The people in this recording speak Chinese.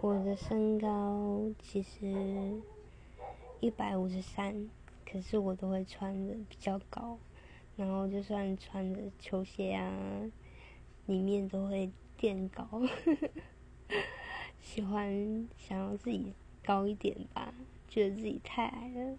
我的身高其实一百五十三，可是我都会穿的比较高，然后就算穿着球鞋啊，里面都会垫高，喜欢想要自己高一点吧，觉得自己太矮了。